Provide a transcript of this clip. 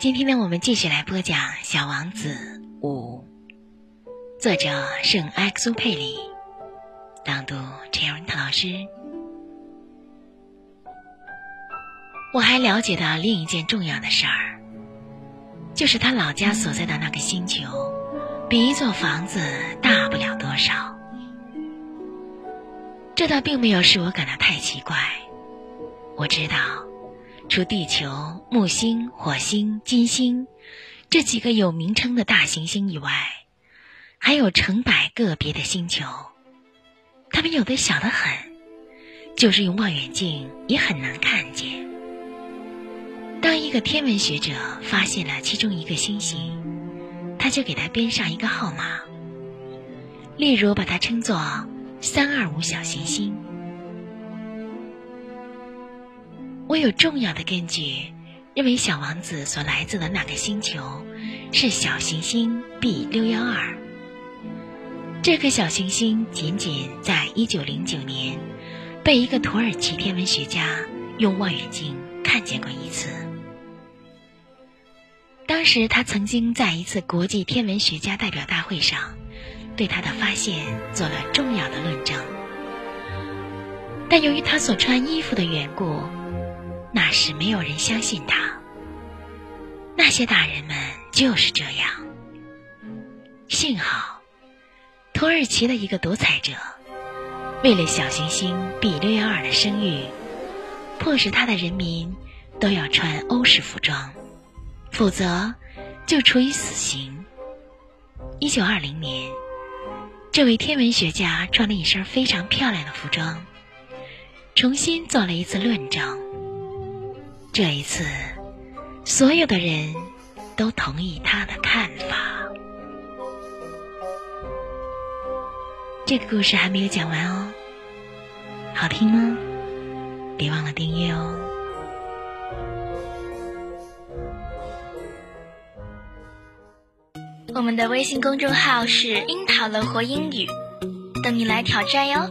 今天呢，我们继续来播讲《小王子五》，作者圣埃克苏佩里，朗读陈文涛老师。我还了解到另一件重要的事儿，就是他老家所在的那个星球，比一座房子大不了多少。这倒并没有使我感到太奇怪。我知道。除地球、木星、火星、金星这几个有名称的大行星以外，还有成百个别的星球，它们有的小得很，就是用望远镜也很难看见。当一个天文学者发现了其中一个星星，他就给它编上一个号码，例如把它称作“三二五小行星”。我有重要的根据，认为小王子所来自的那个星球是小行星 B 六幺二。这颗小行星仅仅在一九零九年被一个土耳其天文学家用望远镜看见过一次。当时他曾经在一次国际天文学家代表大会上对他的发现做了重要的论证，但由于他所穿衣服的缘故。那时没有人相信他。那些大人们就是这样。幸好，土耳其的一个独裁者，为了小行星 B 六幺二的声誉，迫使他的人民都要穿欧式服装，否则就处以死刑。一九二零年，这位天文学家穿了一身非常漂亮的服装，重新做了一次论证。这一次，所有的人都同意他的看法。这个故事还没有讲完哦，好听吗？别忘了订阅哦。我们的微信公众号是“樱桃乐活英语”，等你来挑战哟。